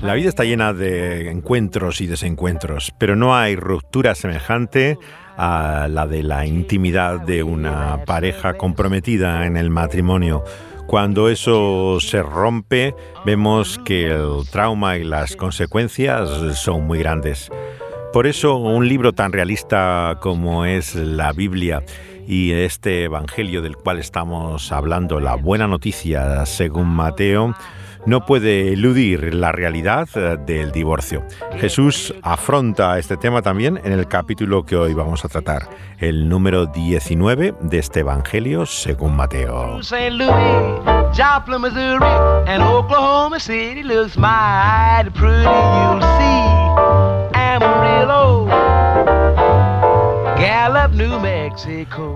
La vida está llena de encuentros y desencuentros, pero no hay ruptura semejante a la de la intimidad de una pareja comprometida en el matrimonio. Cuando eso se rompe, vemos que el trauma y las consecuencias son muy grandes. Por eso un libro tan realista como es la Biblia y este Evangelio del cual estamos hablando, la buena noticia según Mateo, no puede eludir la realidad eh, del divorcio. Jesús afronta este tema también en el capítulo que hoy vamos a tratar, el número 19 de este Evangelio según Mateo.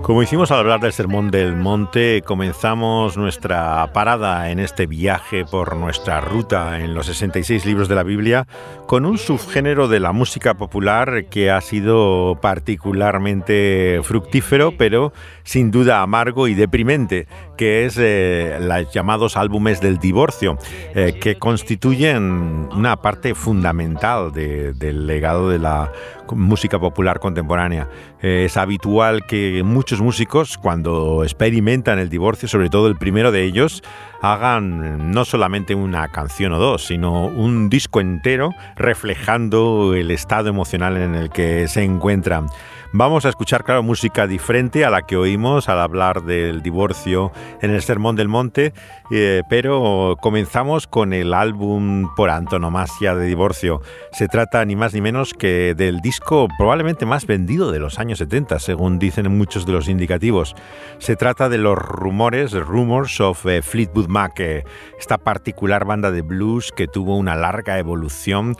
Como hicimos al hablar del Sermón del Monte, comenzamos nuestra parada en este viaje por nuestra ruta en los 66 libros de la Biblia con un subgénero de la música popular que ha sido particularmente fructífero, pero sin duda amargo y deprimente, que es eh, los llamados álbumes del divorcio, eh, que constituyen una parte fundamental del legado de la música popular contemporánea. es habitual que muchos músicos, cuando experimentan el divorcio, sobre todo el primero de ellos, hagan no solamente una canción o dos, sino un disco entero reflejando el estado emocional en el que se encuentran. Vamos a escuchar, claro, música diferente a la que oímos al hablar del divorcio en el Sermón del Monte, eh, pero comenzamos con el álbum por antonomasia de divorcio. Se trata ni más ni menos que del disco probablemente más vendido de los años 70, según dicen muchos de los indicativos. Se trata de los rumores, Rumors of eh, Fleetwood Mac, eh, esta particular banda de blues que tuvo una larga evolución.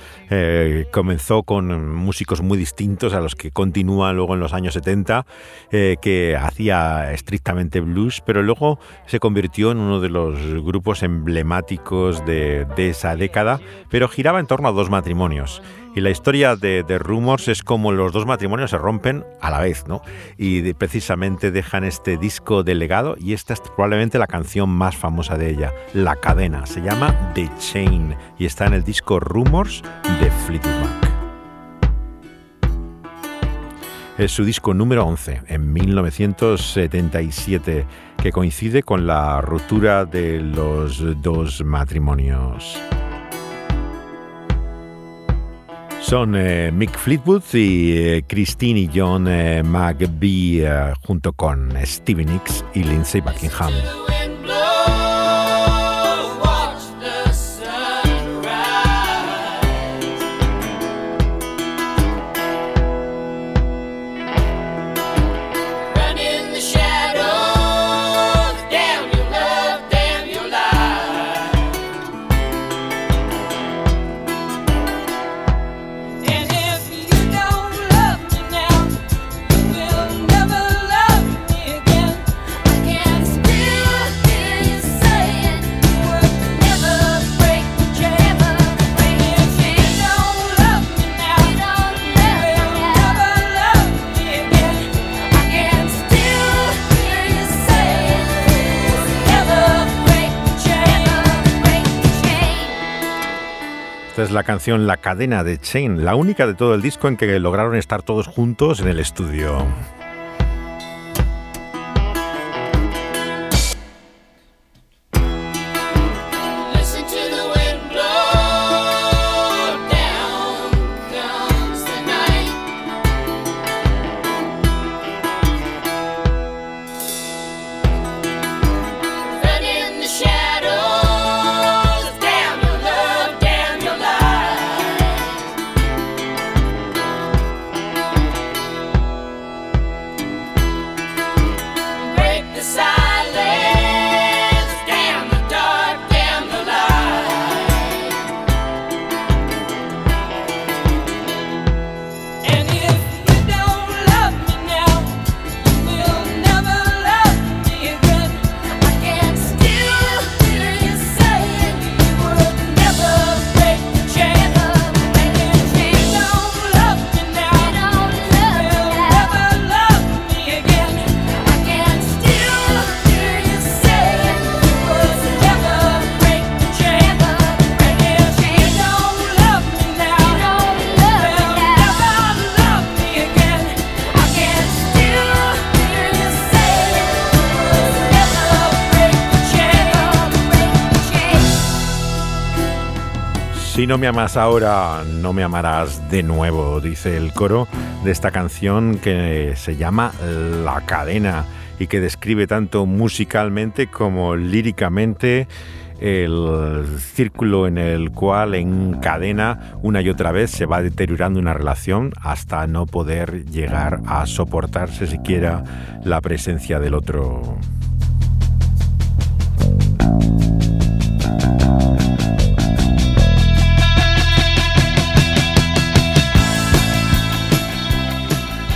comenzó con músicos muy distintos a los que continúan luego en los años 70, eh, que hacía estrictamente blues, pero luego se convirtió en uno de los grupos emblemáticos de, esa década, pero giraba en torno a dos matrimonios. Y la historia de, Rumors es como los dos matrimonios se rompen a la vez, ¿no? Y precisamente dejan este disco de legado y esta es probablemente la canción más famosa de ella, La Cadena. Se llama The Chain y está en el disco Rumors de Fleetwood Mac. Es su disco número 11 en 1977, que coincide con la ruptura de los dos matrimonios. Son eh, Mick Fleetwood y eh, Christine y John eh, McBee junto con Stevie Nicks y Lindsay Buckingham. La canción La cadena de Chain, la única de todo el disco en que lograron estar todos juntos en el estudio. No me amas ahora, no me amarás de nuevo, dice el coro de esta canción que se llama La cadena y que describe tanto musicalmente como líricamente el círculo en el cual encadena una y otra vez se va deteriorando una relación hasta no poder llegar a soportarse siquiera la presencia del otro.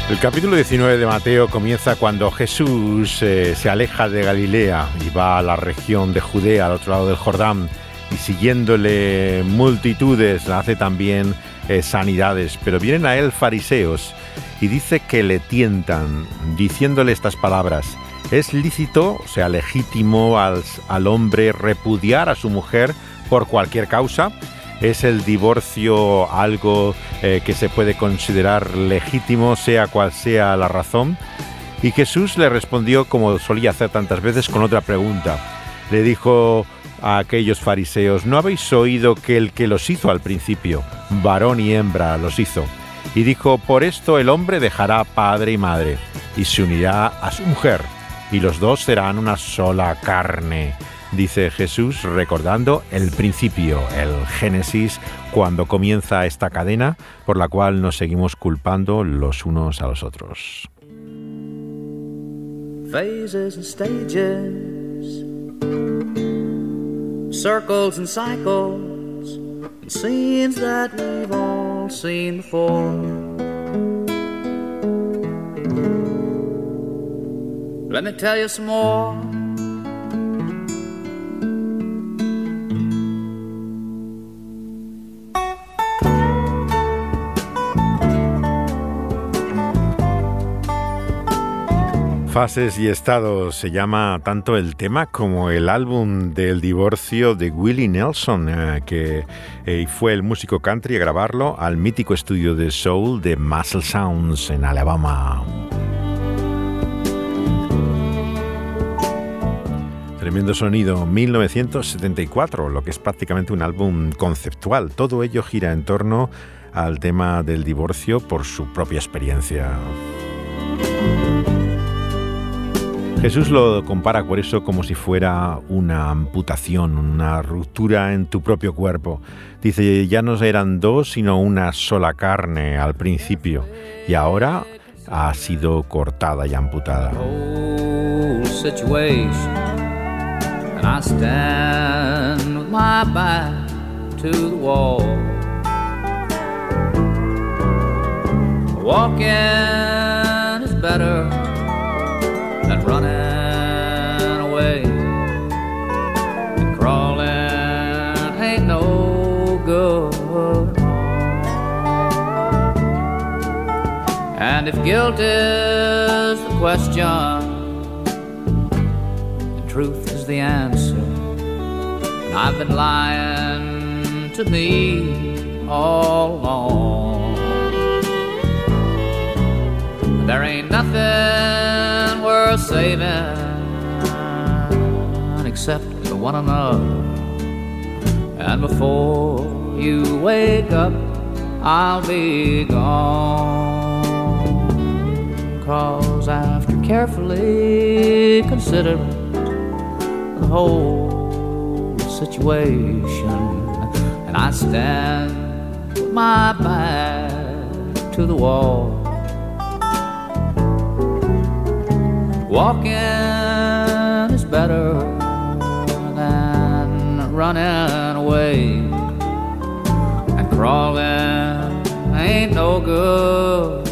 El capítulo 19 de Mateo comienza cuando Jesús eh, se aleja de Galilea y va a la región de Judea, al otro lado del Jordán, y siguiéndole multitudes hace también eh, sanidades, pero vienen a él fariseos y dice que le tientan, diciéndole estas palabras, ¿es lícito, o sea, legítimo al, al hombre repudiar a su mujer por cualquier causa? ¿Es el divorcio algo eh, que se puede considerar legítimo, sea cual sea la razón? Y Jesús le respondió, como solía hacer tantas veces, con otra pregunta. Le dijo a aquellos fariseos, ¿no habéis oído que el que los hizo al principio, varón y hembra, los hizo? Y dijo, por esto el hombre dejará padre y madre, y se unirá a su mujer, y los dos serán una sola carne dice Jesús recordando el principio, el Génesis, cuando comienza esta cadena por la cual nos seguimos culpando los unos a los otros. Phases and stages, circles and cycles, and scenes that we've all seen before. Let me tell you some more. Fases y estados se llama tanto el tema como el álbum del divorcio de Willie Nelson, eh, que eh, fue el músico country a grabarlo al mítico estudio de soul de Muscle Sounds en Alabama. Tremendo sonido, 1974, lo que es prácticamente un álbum conceptual. Todo ello gira en torno al tema del divorcio por su propia experiencia. Jesús lo compara por eso como si fuera una amputación, una ruptura en tu propio cuerpo. Dice, ya no eran dos, sino una sola carne al principio, y ahora ha sido cortada y amputada. Walking is better And if guilt is the question, the truth is the answer. And I've been lying to me all along. There ain't nothing worth saving except for one another. And before you wake up, I'll be gone. Cause after carefully considering the whole situation, and I stand with my back to the wall. Walking is better than running away. And crawling ain't no good.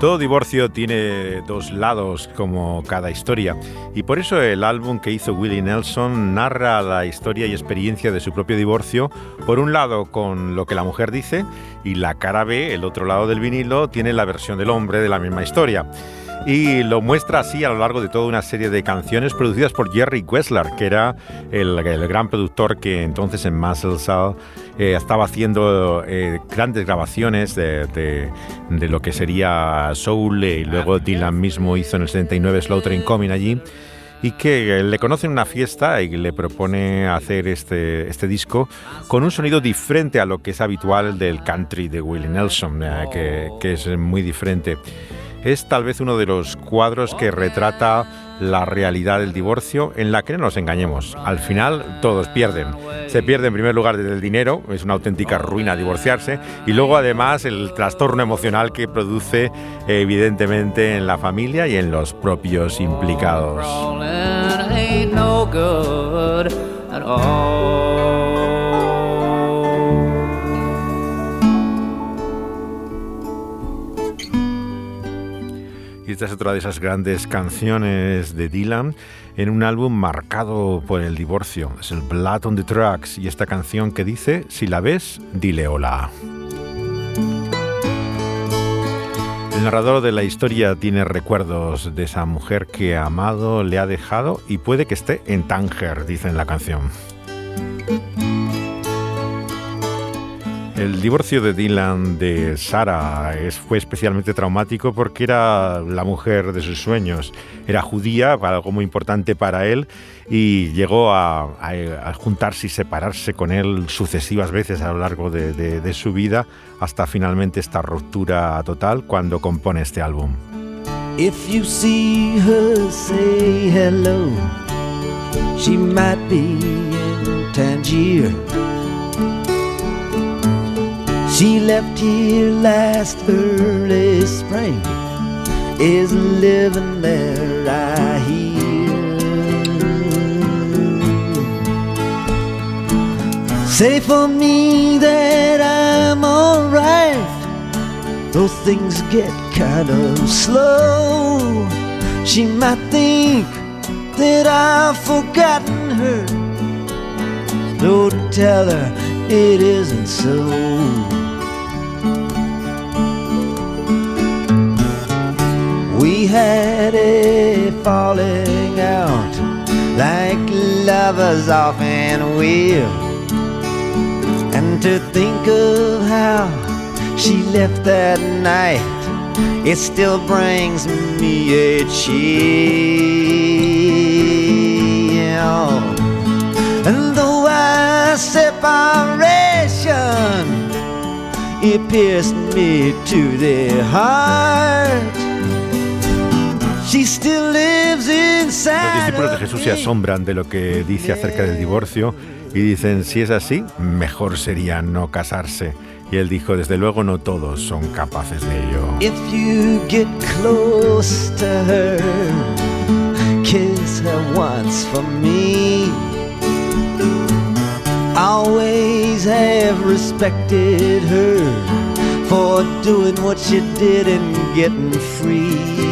Todo divorcio tiene dos lados como cada historia. Y por eso el álbum que hizo Willie Nelson narra la historia y experiencia de su propio divorcio, por un lado con lo que la mujer dice y la cara B, el otro lado del vinilo, tiene la versión del hombre de la misma historia y lo muestra así a lo largo de toda una serie de canciones producidas por Jerry Wessler, que era el, gran productor que entonces en Muscle Soul eh, estaba haciendo eh, grandes grabaciones de, de, lo que sería Soul y luego Dylan mismo hizo en el 79 Slow Train Coming allí y que le conoce en una fiesta y le propone hacer este, este disco con un sonido diferente a lo que es habitual del country de Willie Nelson, eh, que, que es muy diferente. Es tal vez uno de los cuadros que retrata la realidad del divorcio en la que no nos engañemos. Al final todos pierden. Se pierde en primer lugar desde el dinero, es una auténtica ruina divorciarse, y luego además el trastorno emocional que produce evidentemente en la familia y en los propios implicados. Esta es otra de esas grandes canciones de Dylan en un álbum marcado por el divorcio. Es el Blood on the Tracks y esta canción que dice, si la ves, dile hola. El narrador de la historia tiene recuerdos de esa mujer que amado le ha dejado y puede que esté en Tánger, dice en la canción. El divorcio de Dylan de Sara fue especialmente traumático porque era la mujer de sus sueños. Era judía, algo muy importante para él, y llegó a, juntarse y separarse con él sucesivas veces a lo largo de, su vida, hasta finalmente esta ruptura total cuando compone este álbum. If you see her, hello. She might be in Tangier. She left here last early spring, is living there, I hear. Say for me that I'm alright, though things get kind of slow. She might think that I've forgotten her, to tell her it isn't so. We had a falling out like lovers often will. And to think of how she left that night, it still brings me a chill. And though our separation, it pierced me to the heart. Los discípulos de Jesús se asombran de lo que dice acerca del divorcio y dicen, si es así, mejor sería no casarse. Y él dijo, desde luego no todos son capaces de ello. If you get close to her, kiss her once for me. Always have respected her for doing what she did and getting free.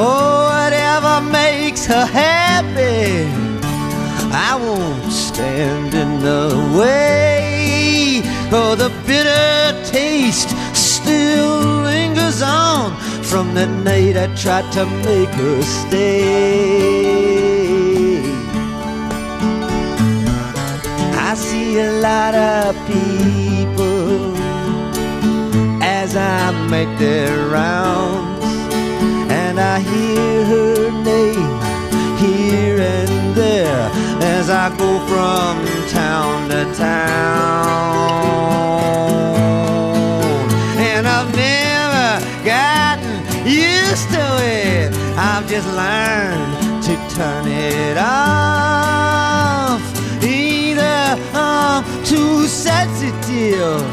Oh, whatever makes her happy, I won't stand in the way. Oh, the bitter taste still lingers on from the night I tried to make her stay. I see a lot of people as I make their rounds I hear her name here and there as I go from town to town. And I've never gotten used to it, I've just learned to turn it off. Either I'm too sensitive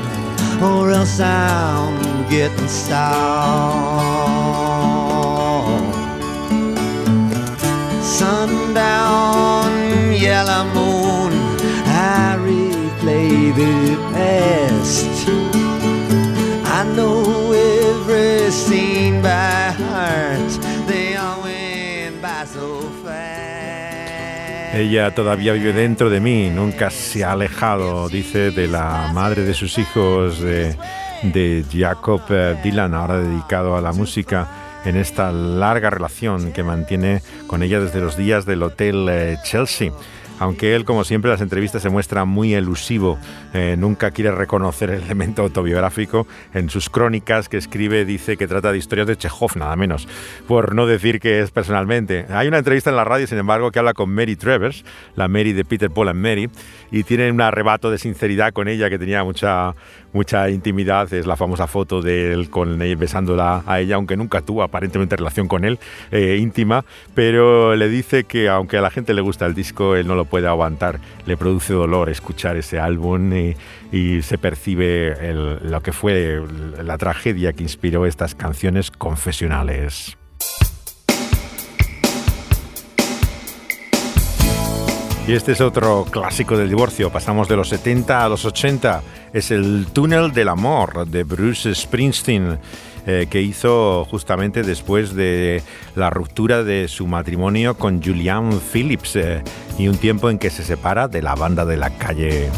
or else I'm getting soft. Ella todavía vive dentro de mí, nunca se ha alejado, dice, de la madre de sus hijos, de, de Jacob eh, Dylan, ahora dedicado a la música en esta larga relación que mantiene con ella desde los días del Hotel eh, Chelsea. Aunque él, como siempre, en las entrevistas se muestra muy elusivo, eh, nunca quiere reconocer el elemento autobiográfico. En sus crónicas que escribe dice que trata de historias de Chekhov, nada menos, por no decir que es personalmente. Hay una entrevista en la radio, sin embargo, que habla con Mary Travers, la Mary de Peter Paul and Mary, y tiene un arrebato de sinceridad con ella que tenía mucha, mucha intimidad. Es la famosa foto de él con besándola a ella, aunque nunca tuvo aparentemente relación con él eh, íntima, pero le dice que aunque a la gente le gusta el disco, él no lo puede aguantar. Le produce dolor escuchar ese álbum y, se percibe lo que fue la tragedia que inspiró estas canciones confesionales. Y este es otro clásico del divorcio. Pasamos de los 70 a los 80. Es el Túnel del Amor de Bruce Springsteen. Eh, que hizo justamente después de la ruptura de su matrimonio con Julian Phillips eh, y un tiempo en que se separa de la banda de la calle.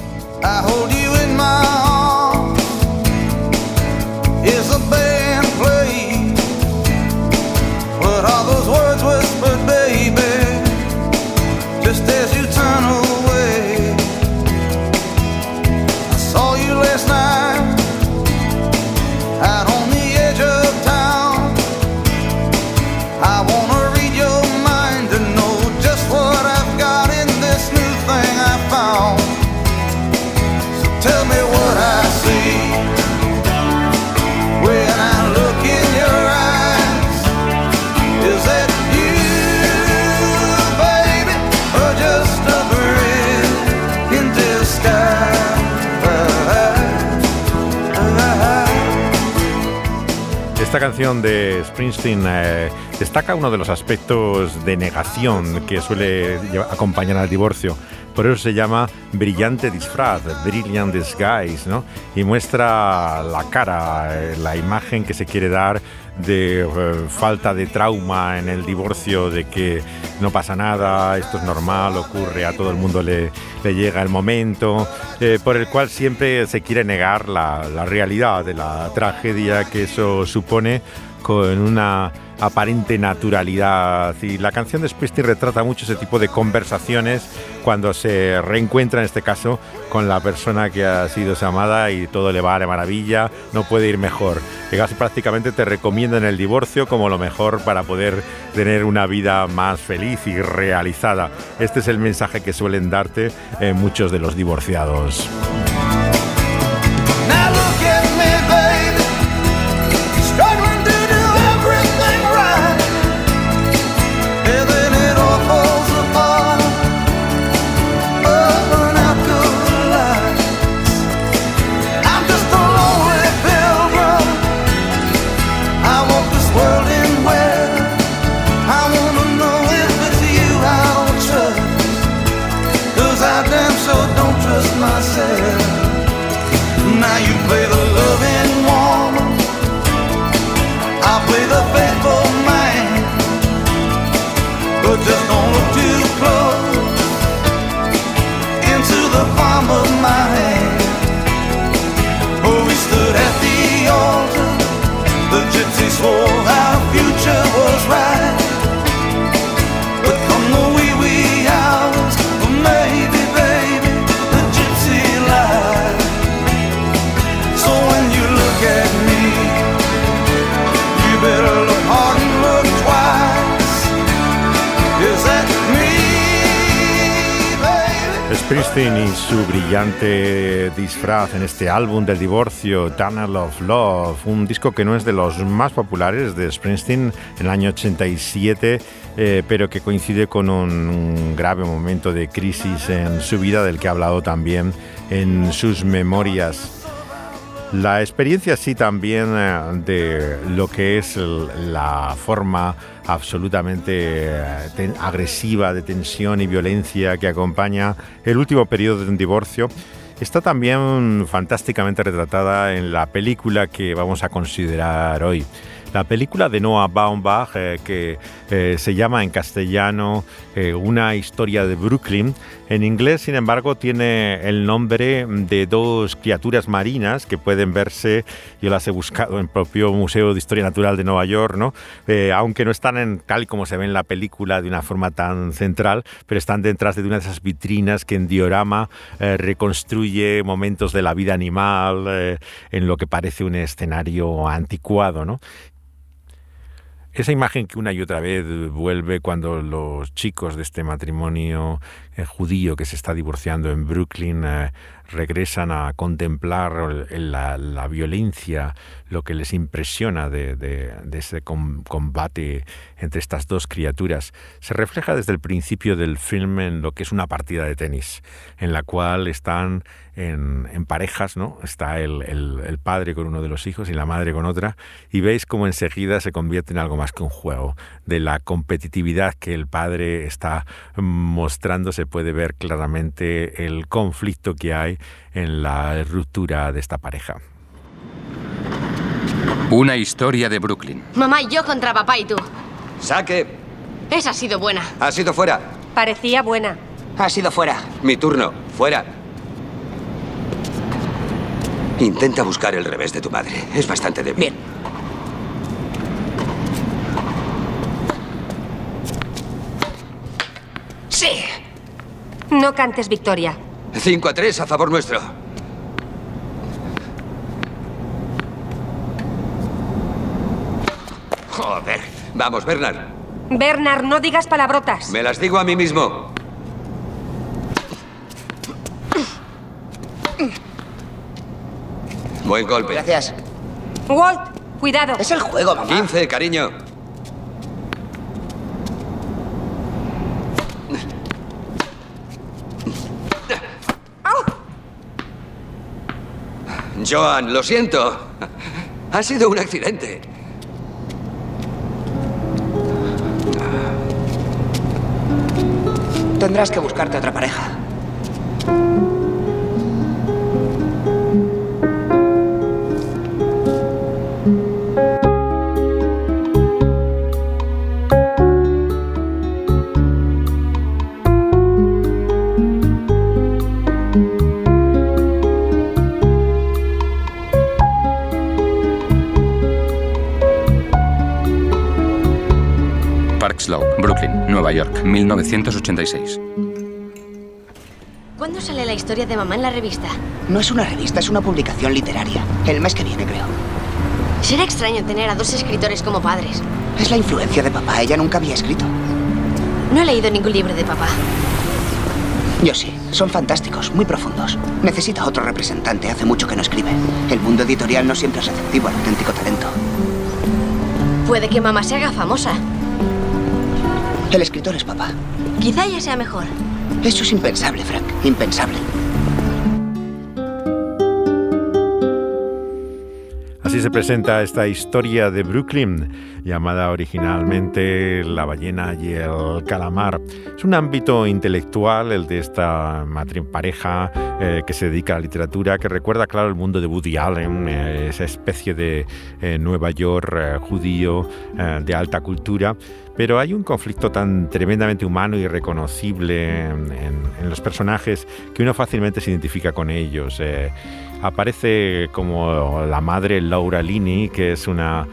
Esta canción de Springsteen eh, destaca uno de los aspectos de negación que suele acompañar al divorcio. Por eso se llama Brillante Disfraz, Brilliant Disguise, ¿no? Y muestra la cara, eh, la imagen que se quiere dar de eh, falta de trauma en el divorcio, de que no pasa nada, esto es normal, ocurre, a todo el mundo le, le llega el momento, eh, por el cual siempre se quiere negar la, la realidad de la tragedia que eso supone con una aparente naturalidad. Y la canción de Springsteen retrata mucho ese tipo de conversaciones cuando se reencuentra, en este caso, con la persona que ha sido su amada y todo le va de maravilla, no puede ir mejor. Casi prácticamente te recomiendan el divorcio como lo mejor para poder tener una vida más feliz y realizada. Este es el mensaje que suelen darte eh, muchos de los divorciados. just gonna do close into the palm of my Springsteen y su brillante disfraz en este álbum del divorcio, Tunnel of Love, un disco que no es de los más populares de Springsteen en el año 87, eh, pero que coincide con un grave momento de crisis en su vida del que ha hablado también en sus memorias. La experiencia sí también eh, de lo que es la forma absolutamente eh, agresiva de tensión y violencia que acompaña el último periodo de un divorcio está también fantásticamente retratada en la película que vamos a considerar hoy. La película de Noah Baumbach, eh, que se llama en castellano Una historia de Brooklyn, en inglés, sin embargo, tiene el nombre de dos criaturas marinas que pueden verse, yo las he buscado en el propio Museo de Historia Natural de Nueva York, ¿no? aunque no están en, tal como se ve en la película de una forma tan central, pero están detrás de una de esas vitrinas que en diorama reconstruye momentos de la vida animal en lo que parece un escenario anticuado. ¿no? Esa imagen que una y otra vez vuelve cuando los chicos de este matrimonio eh, judío que se está divorciando en Brooklyn eh, regresan a contemplar la, violencia, lo que les impresiona de, ese combate entre estas dos criaturas, se refleja desde el principio del film en lo que es una partida de tenis, en la cual están en, parejas, ¿no? Está el, padre con uno de los hijos y la madre con otra, y veis cómo enseguida se convierte en algo más que un juego. De la competitividad que el padre está mostrando se puede ver claramente el conflicto que hay en la ruptura de esta pareja. Una historia de Brooklyn. Mamá y yo contra papá y tú. Saque. Esa ha sido buena. Ha sido fuera. Parecía buena. Ha sido fuera. Mi turno. Fuera. Intenta buscar el revés de tu madre. Es bastante débil. Bien. Sí. No cantes victoria. 5 a 3 a favor nuestro. Joder. Vamos, Bernard. Bernard, no digas palabrotas. Me las digo a mí mismo. Buen golpe. Gracias. Walt, cuidado. Es el juego, mamá. 15, cariño. Joan, lo siento. Ha sido un accidente. Tendrás que buscarte otra pareja. Nueva York, 1986. ¿Cuándo sale la historia de mamá en la revista? No es una revista, es una publicación literaria. El mes que viene, creo. Será extraño tener a dos escritores como padres. Es la influencia de papá. Ella nunca había escrito. No he leído ningún libro de papá. Yo sí. Son fantásticos, muy profundos. Necesita otro representante. Hace mucho que no escribe. El mundo editorial no siempre es receptivo al auténtico talento. Puede que mamá se haga famosa. El escritor es papá. Quizá ya sea mejor. Eso es impensable, Frank. Impensable. Así se presenta esta historia de Brooklyn, llamada originalmente La ballena y el calamar. Es un ámbito intelectual el de esta pareja eh, que se dedica a la literatura, que recuerda, claro, el mundo de Woody Allen, eh, esa especie de eh, Nueva York judío de alta cultura pero hay un conflicto tan tremendamente humano y reconocible en, los personajes que uno fácilmente se identifica con ellos. Eh, aparece como la madre Laura Lini, que es una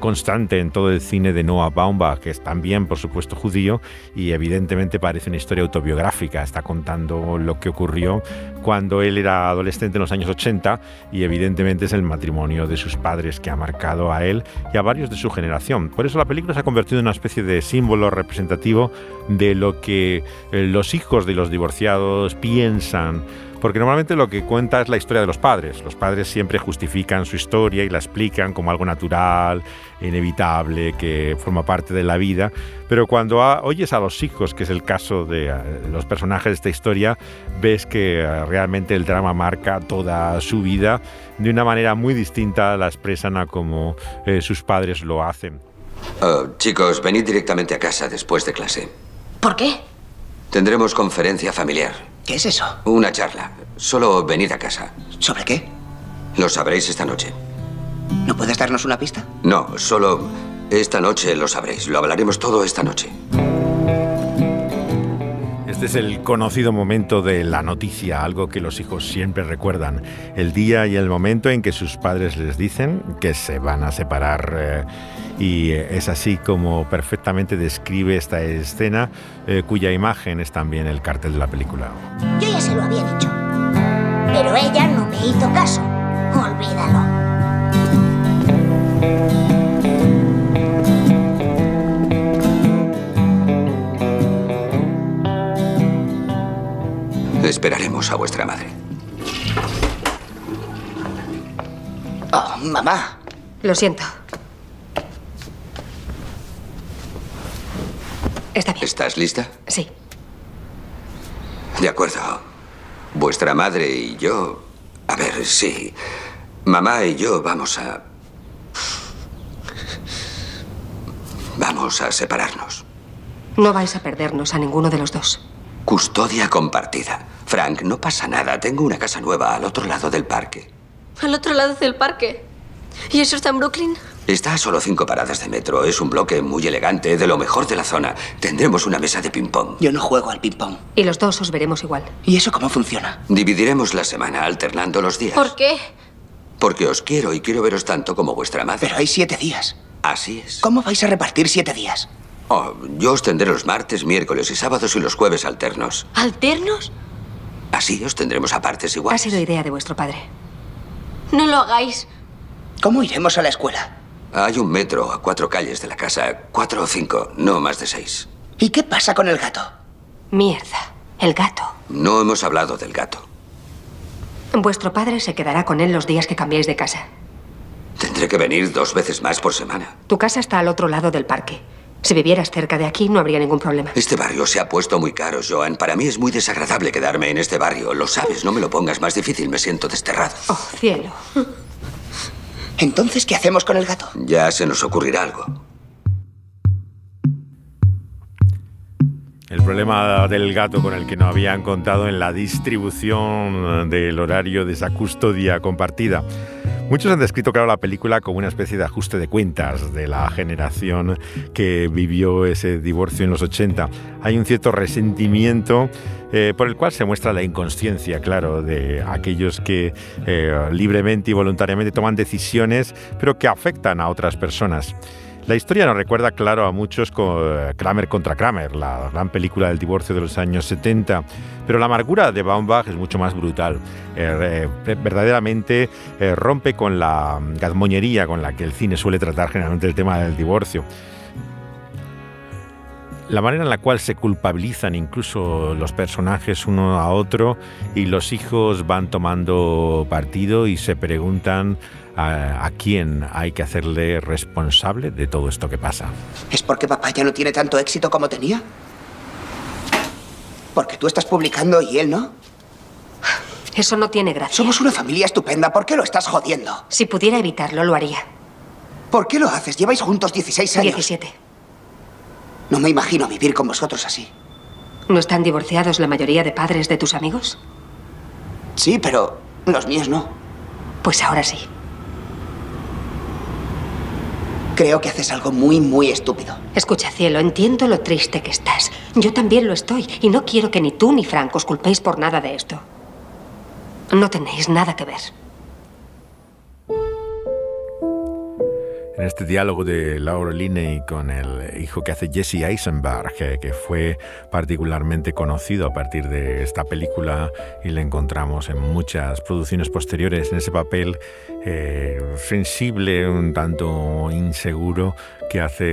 constante en todo el cine de Noah Baumbach, que es también, por supuesto, judío, y evidentemente parece una historia autobiográfica. Está contando lo que ocurrió cuando él era adolescente en los años 80, y evidentemente es el matrimonio de sus padres que ha marcado a él y a varios de su generación. Por eso la película se ha convertido en una especie de símbolo representativo de lo que eh, los hijos de los divorciados piensan porque normalmente lo que cuenta es la historia de los padres. Los padres siempre justifican su historia y la explican como algo natural, inevitable, que forma parte de la vida. Pero cuando oyes a los hijos, que es el caso de eh, los personajes de esta historia, ves que eh, realmente el drama marca toda su vida de una manera muy distinta, la expresan a como eh, sus padres lo hacen. Oh, chicos, venid directamente a casa después de clase. ¿Por qué? Tendremos conferencia familiar. ¿Qué es eso? Una charla. Solo venid a casa. ¿Sobre qué? Lo sabréis esta noche. ¿No puedes darnos una pista? No, solo esta noche lo sabréis. Lo hablaremos todo esta noche. Este es el conocido momento de la noticia, algo que los hijos siempre recuerdan. El día y el momento en que sus padres les dicen que se van a separar. Eh, y es así como perfectamente describe esta escena, eh, cuya imagen es también el cartel de la película. Yo ya se lo había dicho. Pero ella no me hizo caso. Olvídalo. Esperaremos a vuestra madre. Oh, mamá. Lo siento. Está bien. ¿Estás lista? Sí. De acuerdo. Vuestra madre y yo... A ver, sí. Mamá y yo vamos a... Vamos a separarnos. No vais a perdernos a ninguno de los dos. Custodia compartida. Frank, no pasa nada. Tengo una casa nueva al otro lado del parque. ¿Al otro lado del parque? ¿Y eso está en Brooklyn? Está a solo cinco paradas de metro. Es un bloque muy elegante, de lo mejor de la zona. Tendremos una mesa de ping-pong. Yo no juego al ping-pong. Y los dos os veremos igual. ¿Y eso cómo funciona? Dividiremos la semana alternando los días. ¿Por qué? Porque os quiero y quiero veros tanto como vuestra madre. Pero hay siete días. Así es. ¿Cómo vais a repartir siete días? Oh, yo os tendré los martes, miércoles y sábados y los jueves alternos. ¿Alternos? Así os tendremos a partes Ha iguales. sido idea de vuestro padre. No lo hagáis. ¿Cómo iremos a la escuela? Hay un metro a cuatro calles de la casa. Cuatro o cinco, no más de seis. ¿Y qué pasa con el gato? Mierda. El gato. No hemos hablado del gato. Vuestro padre se quedará con él los días que cambiéis de casa. Tendré que venir dos veces más por semana. Tu casa está al otro lado del parque. Si vivieras cerca de aquí, no habría ningún problema. Este barrio se ha puesto muy caro, Joan. Para mí es muy desagradable quedarme en este barrio. Lo sabes, no me lo pongas más difícil, me siento desterrado. Oh, cielo. Entonces, ¿qué hacemos con el gato? Ya se nos ocurrirá algo. El problema del gato con el que no habían contado en la distribución del horario de esa custodia compartida. Muchos han descrito, claro, la película como una especie de ajuste de cuentas de la generación que vivió ese divorcio en los 80. Hay un cierto resentimiento eh, por el cual se muestra la inconsciencia, claro, de aquellos que eh, libremente y voluntariamente toman decisiones, pero que afectan a otras personas. La historia nos recuerda, claro, a muchos con eh, Kramer contra Kramer, la gran película del divorcio de los años 70. Pero la amargura de Baumbach es mucho más brutal. Eh, eh, verdaderamente rompe con la gazmoñería con la que el cine suele tratar generalmente el tema del divorcio. La manera en la cual se culpabilizan incluso los personajes uno a otro y los hijos van tomando partido y se preguntan a, a quién hay que hacerle responsable de todo esto que pasa. ¿Es porque papá ya no tiene tanto éxito como tenía? Porque tú estás publicando y él no. Eso no tiene gracia. Somos una familia estupenda. ¿Por qué lo estás jodiendo? Si pudiera evitarlo, lo haría. ¿Por qué lo haces? Lleváis juntos 16 años. 17. No me imagino vivir con vosotros así. ¿No están divorciados la mayoría de padres de tus amigos? Sí, pero los míos no. Pues ahora sí. Creo que haces algo muy, muy estúpido. Escucha, cielo, entiendo lo triste que estás. Yo también lo estoy. Y no quiero que ni tú ni Frank os culpéis por nada de esto. No tenéis nada que ver. En este diálogo de Laura Linney con el hijo que hace Jesse Eisenberg, que, que fue particularmente conocido a partir de esta película y le encontramos en muchas producciones posteriores en ese papel eh, sensible, un tanto inseguro, que hace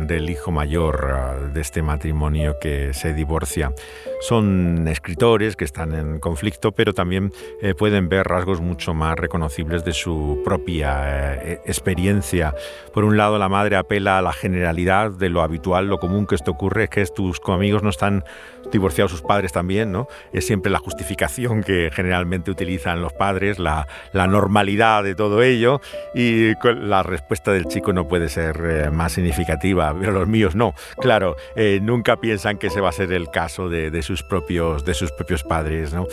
del hijo mayor uh, de este matrimonio que se divorcia. Son escritores que están en conflicto, pero también eh, pueden ver rasgos mucho más reconocibles de su propia eh, experiencia. Por un lado, la madre apela a la generalidad de lo habitual, lo común que esto ocurre, es que tus amigos no están divorciados sus padres también, ¿no? Es siempre la justificación que generalmente utilizan los padres, la, la normalidad de todo ello, y la respuesta del chico no puede ser eh, más significativa, pero los míos no. Claro, eh, nunca piensan que ese va a ser el caso de, sus, propios, de sus propios padres. ¿no?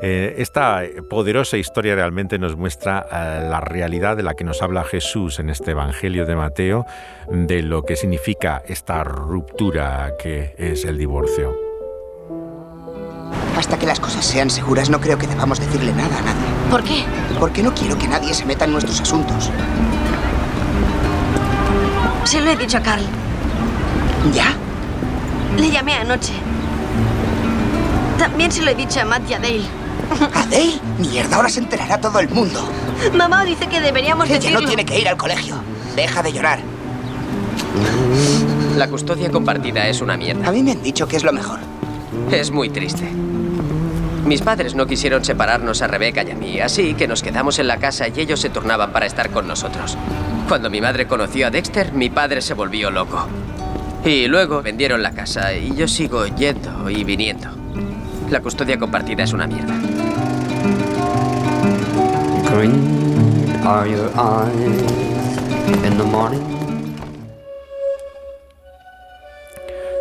Eh, esta poderosa historia realmente nos muestra la realidad de la que nos habla Jesús en este Evangelio de Mateo, de lo que significa esta ruptura que es el divorcio. Hasta que las cosas sean seguras, no creo que debamos decirle nada a nadie. ¿Por qué? Porque no quiero que nadie se meta en nuestros asuntos. Se lo he dicho a Carl. ¿Ya? Le llamé anoche. También se lo he dicho a Matt y a Dale. ¿A Dale? Mierda, ahora se enterará todo el mundo. Mamá dice que deberíamos Ella decirlo. no tiene que ir al colegio. Deja de llorar. La custodia compartida es una mierda. A mí me han dicho que es lo mejor. Es muy triste. Mis padres no quisieron separarnos a Rebeca y a mí, así que nos quedamos en la casa y ellos se turnaban para estar con nosotros. Cuando mi madre conoció a Dexter, mi padre se volvió loco. Y luego vendieron la casa y yo sigo yendo y viniendo. La custodia compartida es una mierda.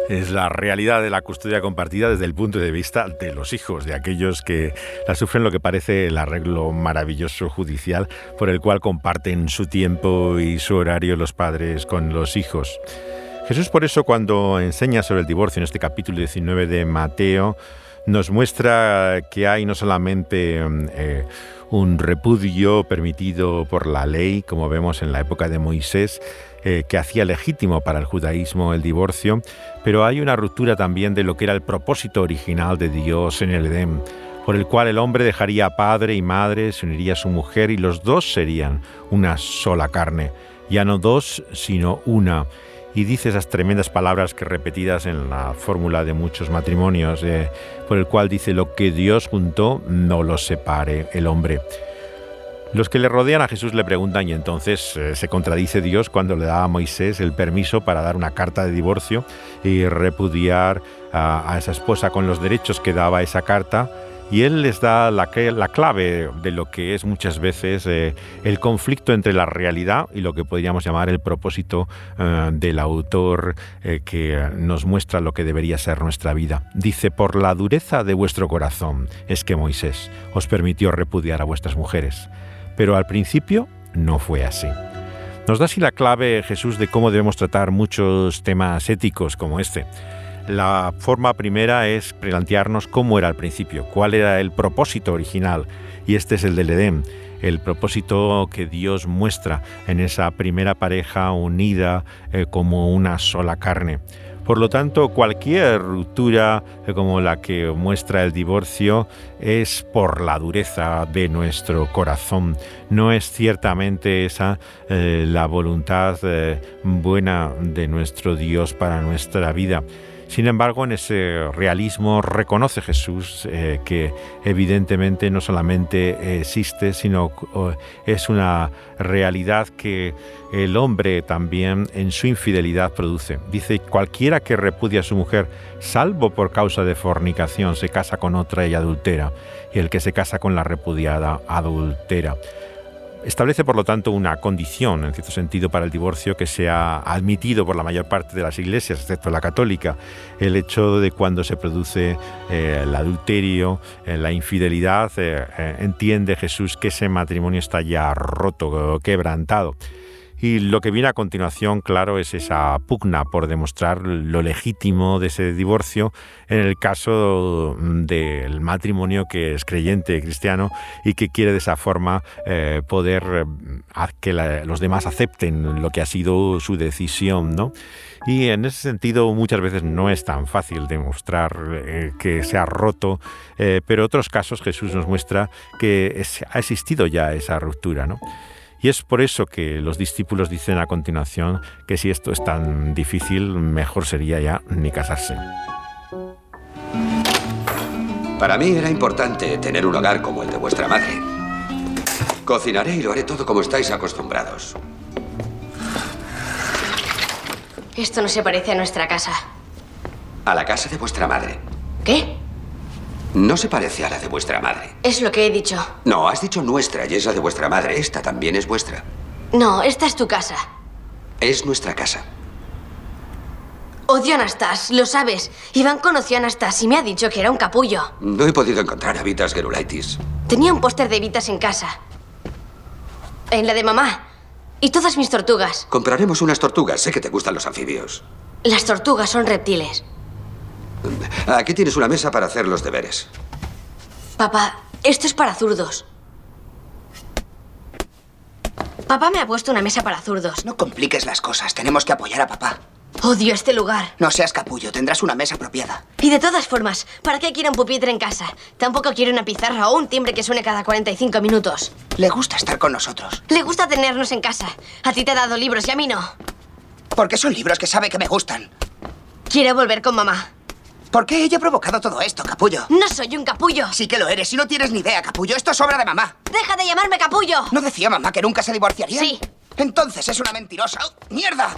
Es la realidad de la custodia compartida desde el punto de vista de los hijos, de aquellos que la sufren lo que parece el arreglo maravilloso judicial por el cual comparten su tiempo y su horario los padres con los hijos. Jesús por eso cuando enseña sobre el divorcio en este capítulo 19 de Mateo, nos muestra que hay no solamente eh, un repudio permitido por la ley, como vemos en la época de Moisés, eh, que hacía legítimo para el judaísmo el divorcio, pero hay una ruptura también de lo que era el propósito original de Dios en el Edén, por el cual el hombre dejaría padre y madre, se uniría a su mujer y los dos serían una sola carne, ya no dos, sino una. Y dice esas tremendas palabras que repetidas en la fórmula de muchos matrimonios, eh, por el cual dice lo que Dios juntó, no lo separe el hombre. Los que le rodean a Jesús le preguntan y entonces eh, se contradice Dios cuando le da a Moisés el permiso para dar una carta de divorcio y repudiar a, esa esposa con los derechos que daba esa carta. Y él les da la, clave de lo que es muchas veces eh, el conflicto entre la realidad y lo que podríamos llamar el propósito eh, del autor que nos muestra lo que debería ser nuestra vida. Dice, por la dureza de vuestro corazón es que Moisés os permitió repudiar a vuestras mujeres pero al principio no fue así. Nos da así la clave Jesús de cómo debemos tratar muchos temas éticos como este. La forma primera es plantearnos cómo era al principio, cuál era el propósito original, y este es el del Edén, el propósito que Dios muestra en esa primera pareja unida eh, como una sola carne. Por lo tanto, cualquier ruptura eh, como la que muestra el divorcio es por la dureza de nuestro corazón. No es ciertamente esa eh, la voluntad eh, buena de nuestro Dios para nuestra vida. Sin embargo, en ese realismo reconoce Jesús eh, que evidentemente no solamente existe, sino es una realidad que el hombre también en su infidelidad produce. Dice, cualquiera que repudia a su mujer, salvo por causa de fornicación, se casa con otra y adultera, y el que se casa con la repudiada adultera. Establece, por lo tanto, una condición, en cierto sentido, para el divorcio que se ha admitido por la mayor parte de las iglesias, excepto la católica, el hecho de cuando se produce eh, el adulterio, eh, la infidelidad, eh, entiende Jesús que ese matrimonio está ya roto, quebrantado. Y lo que viene a continuación, claro, es esa pugna por demostrar lo legítimo de ese divorcio en el caso del matrimonio que es creyente cristiano y que quiere de esa forma eh, poder eh, que los demás acepten lo que ha sido su decisión, ¿no? Y en ese sentido muchas veces no es tan fácil demostrar eh, que se ha roto, pero en otros casos Jesús nos muestra que ha existido ya esa ruptura, ¿no? Y es por eso que los discípulos dicen a continuación que si esto es tan difícil, mejor sería ya ni casarse. Para mí era importante tener un hogar como el de vuestra madre. Cocinaré y lo haré todo como estáis acostumbrados. Esto no se parece a nuestra casa. A la casa de vuestra madre. ¿Qué? No se parece a la de vuestra madre. Es lo que he dicho. No, has dicho nuestra y es la de vuestra madre. Esta también es vuestra. No, esta es tu casa. Es nuestra casa. Odio a Anastas, lo sabes. Iván conoció a Anastas y me ha dicho que era un capullo. No he podido encontrar a Vitas Gerulaitis. Tenía un póster de Vitas en casa. En la de mamá. Y todas mis tortugas. Compraremos unas tortugas. Sé que te gustan los anfibios. Las tortugas son reptiles. Aquí tienes una mesa para hacer los deberes. Papá, esto es para zurdos. Papá me ha puesto una mesa para zurdos. No compliques las cosas. Tenemos que apoyar a papá. Odio este lugar. No seas capullo. Tendrás una mesa apropiada. Y de todas formas, ¿para qué quiero un pupitre en casa? Tampoco quiero una pizarra o un timbre que suene cada 45 minutos. Le gusta estar con nosotros. Le gusta tenernos en casa. A ti te ha dado libros y a mí no. Porque son libros que sabe que me gustan. Quiere volver con mamá. ¿Por qué ella ha provocado todo esto, capullo? No soy un capullo. Sí que lo eres y no tienes ni idea, capullo. Esto es obra de mamá. Deja de llamarme capullo. ¿No decía mamá que nunca se divorciaría? Sí. Entonces es una mentirosa. ¡Oh, ¡Mierda!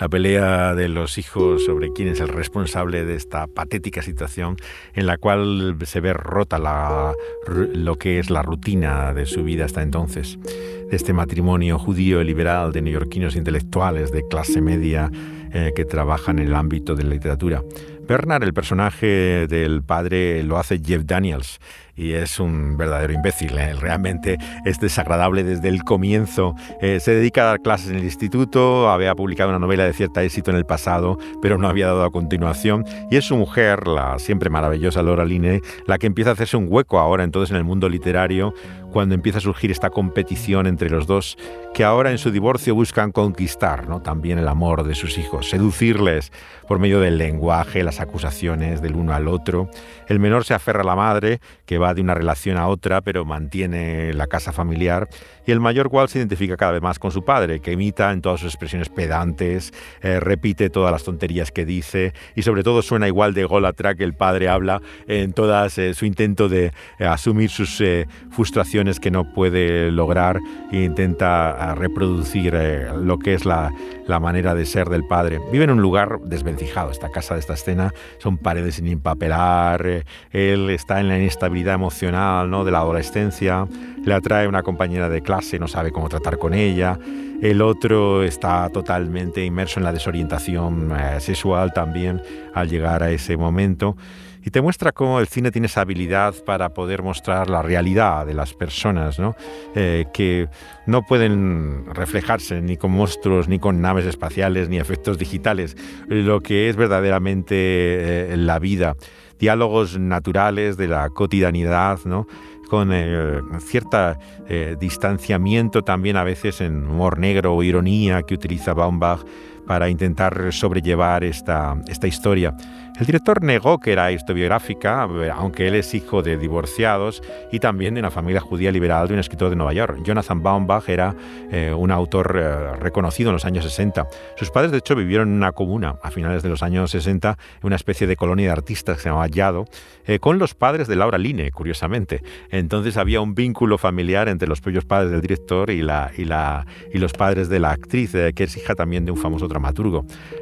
La pelea de los hijos sobre quién es el responsable de esta patética situación en la cual se ve rota la, lo que es la rutina de su vida hasta entonces, de este matrimonio judío liberal de neoyorquinos intelectuales de clase media eh, que trabajan en el ámbito de la literatura. Bernard, el personaje del padre, lo hace Jeff Daniels y es un verdadero imbécil. ¿eh? Realmente es desagradable desde el comienzo. Eh, se dedica a dar clases en el instituto, había publicado una novela de cierto éxito en el pasado, pero no había dado a continuación. Y es su mujer, la siempre maravillosa Laura Linney, la que empieza a hacerse un hueco ahora entonces en el mundo literario, cuando empieza a surgir esta competición entre los dos, que ahora en su divorcio buscan conquistar ¿no? también el amor de sus hijos, seducirles por medio del lenguaje, las acusaciones del uno al otro. El menor se aferra a la madre, que va de una relación a otra, pero mantiene la casa familiar. El mayor cual se identifica cada vez más con su padre, que imita en todas sus expresiones pedantes, eh, repite todas las tonterías que dice y sobre todo suena igual de golatra que el padre habla en todas eh, su intento de eh, asumir sus frustraciones que no puede lograr e intenta reproducir lo que es la, la manera de ser del padre. Vive en un lugar desvencijado, esta casa de esta escena, son paredes sin empapelar, él está en la inestabilidad emocional ¿no? de la adolescencia, le atrae una compañera de clase, no sabe cómo tratar con ella, el otro está totalmente inmerso en la desorientación eh, sexual también al llegar a ese momento. Y te muestra cómo el cine tiene esa habilidad para poder mostrar la realidad de las personas, ¿no? Eh, que no pueden reflejarse ni con monstruos, ni con naves espaciales, ni efectos digitales, lo que es verdaderamente eh, la vida diálogos naturales de la cotidianidad, ¿no? Con eh, cierta eh, distanciamiento también a veces en humor negro o ironía que utiliza Baumbach para intentar sobrellevar esta, esta historia. El director negó que era autobiográfica, aunque él es hijo de divorciados y también de una familia judía liberal de un escritor de Nueva York. Jonathan Baumbach era eh, un autor eh, reconocido en los años 60. Sus padres, de hecho, vivieron en una comuna a finales de los años 60, en una especie de colonia de artistas que se llamaba Yado, eh, con los padres de Laura Line, curiosamente. Entonces había un vínculo familiar entre los propios padres del director y, la, y, la, y los padres de la actriz, que es hija también de un famoso dramaturgo.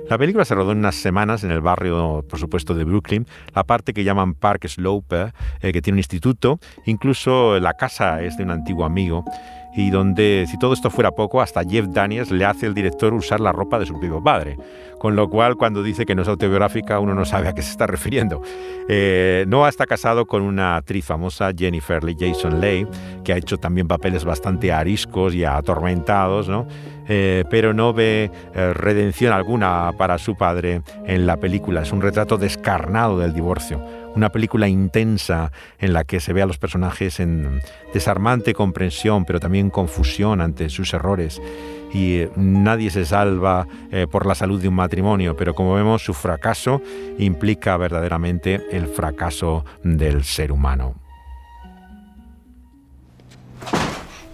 La película se rodó en unas semanas en el barrio, por supuesto, puesto de Brooklyn, la parte que llaman Park Slope, eh, que tiene un instituto, incluso la casa es de un antiguo amigo y donde, si todo esto fuera poco, hasta Jeff Daniels le hace al director usar la ropa de su propio padre. Con lo cual, cuando dice que no es autobiográfica, uno no sabe a qué se está refiriendo. Eh, Noah está casado con una actriz famosa, Jennifer Lee Jason Leigh, que ha hecho también papeles bastante ariscos y atormentados, ¿no? Eh, pero no ve eh, redención alguna para su padre en la película. Es un retrato descarnado del divorcio una película intensa en la que se ve a los personajes en desarmante comprensión, pero también confusión ante sus errores. Y eh, nadie se salva eh, por la salud de un matrimonio, pero como vemos, su fracaso implica verdaderamente el fracaso del ser humano.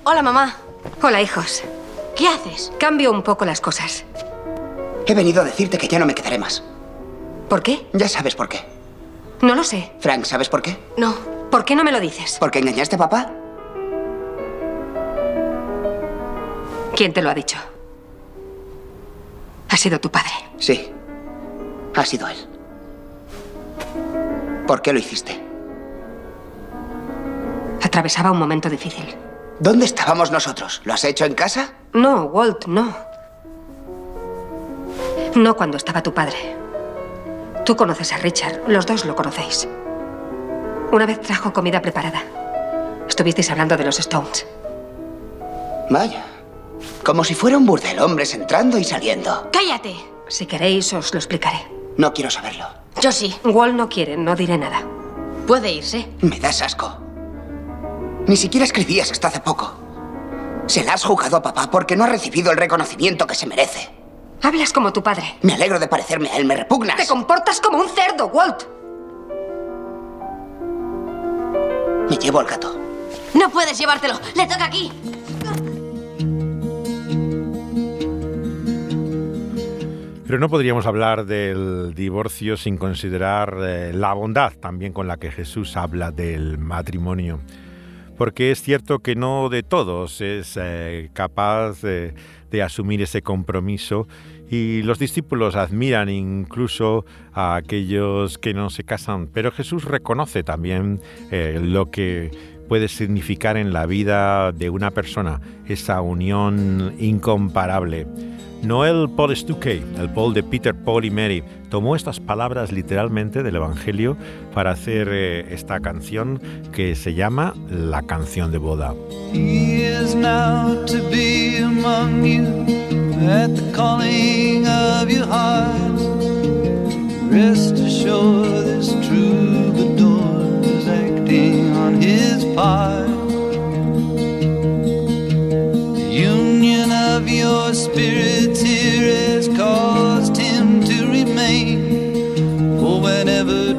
Hola, mamá. Hola, hijos. ¿Qué haces? Cambio un poco las cosas. He venido a decirte que ya no me quedaré más. ¿Por qué? Ya sabes por qué. No lo sé. Frank, ¿sabes por qué? No. ¿Por qué no me lo dices? ¿Porque engañaste a papá? ¿Quién te lo ha dicho? Ha sido tu padre. Sí. Ha sido él. ¿Por qué lo hiciste? Atravesaba un momento difícil. ¿Dónde estábamos nosotros? ¿Lo has hecho en casa? No, Walt, no. No cuando estaba tu padre. Tú conoces a Richard, los dos lo conocéis. Una vez trajo comida preparada. Estuvisteis hablando de los Stones. Vaya. Como si fuera un burdel, hombres entrando y saliendo. ¡Cállate! Si queréis, os lo explicaré. No quiero saberlo. Yo sí. Walt no quiere, no diré nada. Puede irse. Me das asco. Ni siquiera escribías hasta hace poco. Se la has jugado a papá porque no ha recibido el reconocimiento que se merece. Hablas como tu padre. Me alegro de parecerme a él, me repugnas. Te comportas como un cerdo, Walt. Me llevo al gato. No puedes llevártelo. Le toca aquí. Pero no podríamos hablar del divorcio sin considerar eh, la bondad también con la que Jesús habla del matrimonio. Porque es cierto que no de todos es eh, capaz de asumir ese compromiso y los discípulos admiran incluso a aquellos que no se casan, pero Jesús reconoce también eh, lo que puede significar en la vida de una persona esa unión incomparable. Noel Paul Stuckey, el Paul de Peter, Paul y Mary, tomó estas palabras literalmente del Evangelio para hacer eh, esta canción que se llama La canción de boda. Rest assured, his part. The union of your spirits here has caused him to remain. For whenever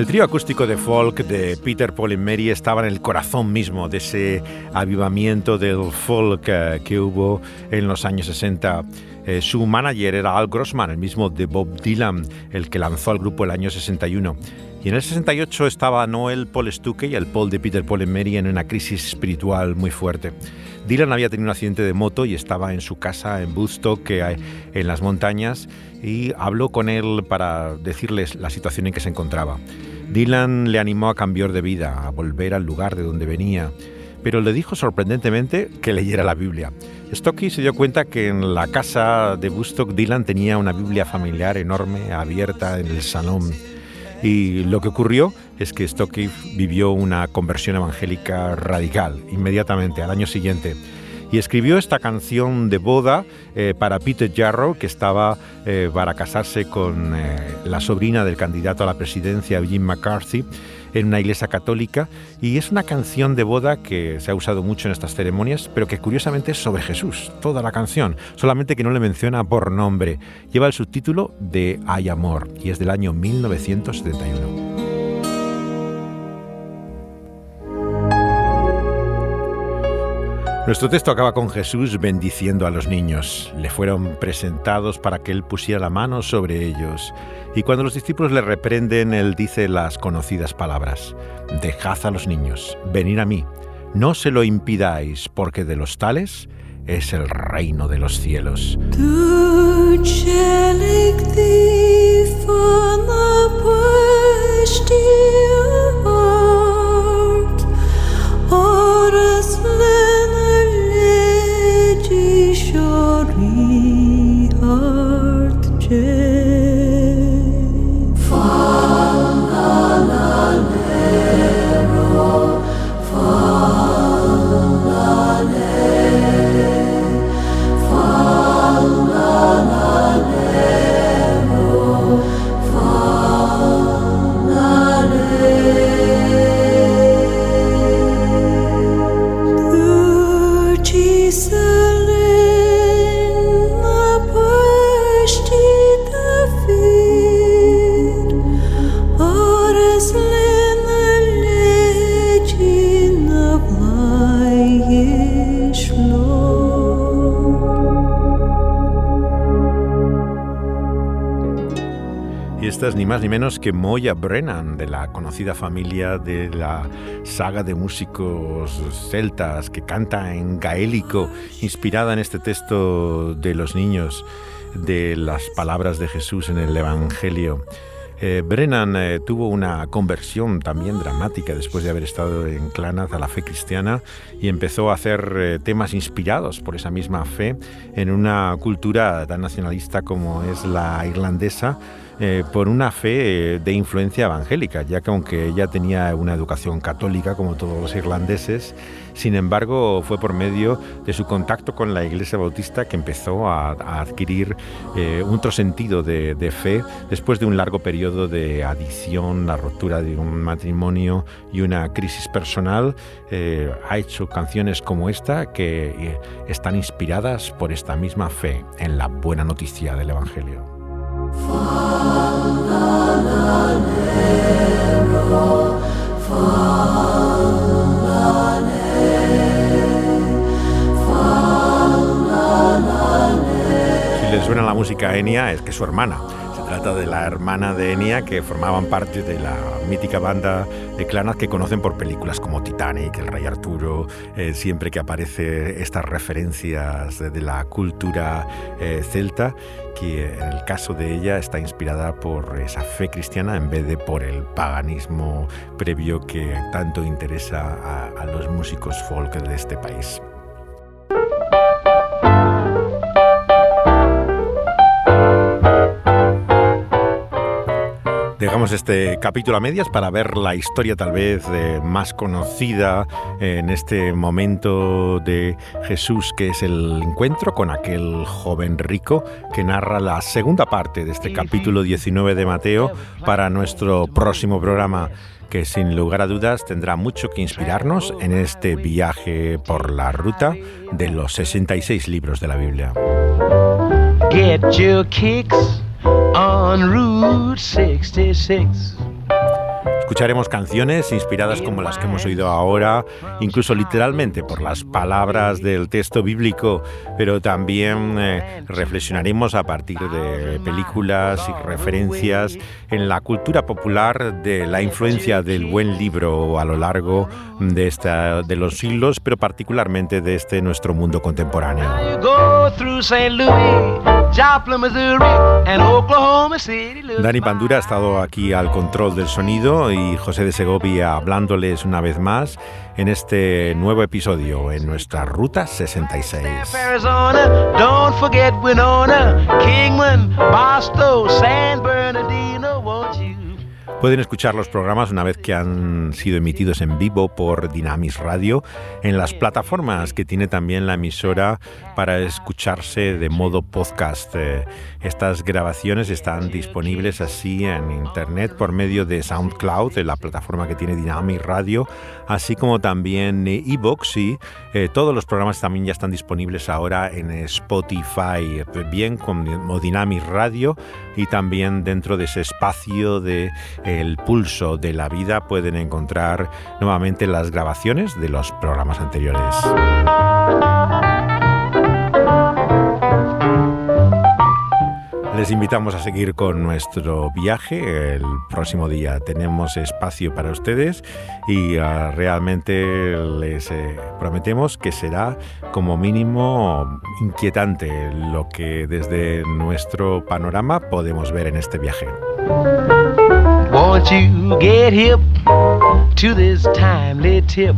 El trío acústico de folk de Peter, Paul y Mary estaba en el corazón mismo de ese avivamiento del folk eh, que hubo en los años 60. Eh, su manager era Al Grossman, el mismo de Bob Dylan, el que lanzó al grupo el año 61. Y en el 68 estaba Noel Paul Stuckey y el Paul de Peter, Paul y Mary en una crisis espiritual muy fuerte. Dylan había tenido un accidente de moto y estaba en su casa en Woodstock, en las montañas, y habló con él para decirles la situación en que se encontraba. Dylan le animó a cambiar de vida, a volver al lugar de donde venía, pero le dijo sorprendentemente que leyera la Biblia. Stocky se dio cuenta que en la casa de Woodstock Dylan tenía una Biblia familiar enorme abierta en el salón. Y lo que ocurrió es que Stocky vivió una conversión evangélica radical inmediatamente al año siguiente y escribió esta canción de boda eh, para Peter Jarrow, que estaba eh, para casarse con eh, la sobrina del candidato a la presidencia, Jim McCarthy. en una iglesia católica y es una canción de boda que se ha usado mucho en estas ceremonias, pero que curiosamente es sobre Jesús, toda la canción, solamente que no le menciona por nombre. Lleva el subtítulo de Hay amor y es del año 1971. Nuestro texto acaba con Jesús bendiciendo a los niños. Le fueron presentados para que él pusiera la mano sobre ellos. Y cuando los discípulos le reprenden, él dice las conocidas palabras. Dejad a los niños, venid a mí. No se lo impidáis, porque de los tales es el reino de los cielos. Más ni menos que Moya Brennan, de la conocida familia de la saga de músicos celtas que canta en gaélico, inspirada en este texto de los niños, de las palabras de Jesús en el Evangelio. Eh, Brennan eh, tuvo una conversión también dramática después de haber estado en Clanaz a la fe cristiana y empezó a hacer eh, temas inspirados por esa misma fe en una cultura tan nacionalista como es la irlandesa eh, por una fe eh, de influencia evangélica, ya que aunque ella tenía una educación católica como todos los irlandeses, sin embargo fue por medio de su contacto con la Iglesia Bautista que empezó a, adquirir eh, otro sentido de, fe después de un largo periodo de adicción, la ruptura de un matrimonio y una crisis personal. ha hecho canciones como esta que están inspiradas por esta misma fe en la buena noticia del Evangelio. Si le suena la música a Enya, es que es su hermana de la hermana de Enya que formaban parte de la mítica banda de Clanas que conocen por películas como Titanic, El Rey Arturo, eh, siempre que aparece estas referencias de, la cultura eh, celta, que en el caso de ella está inspirada por esa fe cristiana en vez de por el paganismo previo que tanto interesa a los músicos folk de este país. Dejamos este capítulo a medias para ver la historia tal vez eh, más conocida en este momento de Jesús, que es el encuentro con aquel joven rico que narra la segunda parte de este capítulo 19 de Mateo para nuestro próximo programa que sin lugar a dudas tendrá mucho que inspirarnos en este viaje por la ruta de los 66 libros de la Biblia. Get your kicks on Route 66. Escucharemos canciones inspiradas como las que hemos oído ahora, incluso literalmente por las palabras del texto bíblico, pero también eh, reflexionaremos a partir de películas y referencias en la cultura popular de la influencia del buen libro a lo largo de, esta, de los siglos, pero particularmente de este nuestro mundo contemporáneo. Dani Pandura ha estado aquí al control del sonido y José de Segovia hablándoles una vez más en este nuevo episodio en nuestra Ruta 66. Pueden escuchar los programas una vez que han sido emitidos en vivo por Dynamis Radio en las plataformas que tiene también la emisora para escucharse de modo podcast. Eh, estas grabaciones están disponibles así en internet por medio de SoundCloud, la plataforma que tiene Dynamis Radio, así como también Evox y eh, todos los programas también ya están disponibles ahora en Spotify, bien como Dynamis Radio y también dentro de ese espacio de el pulso de la vida pueden encontrar nuevamente las grabaciones de los programas anteriores. Les invitamos a seguir con nuestro viaje. El próximo día tenemos espacio para ustedes y uh, realmente les eh, prometemos que será como mínimo inquietante lo que desde nuestro panorama podemos ver en este viaje. Won't you get hip to this timely tip?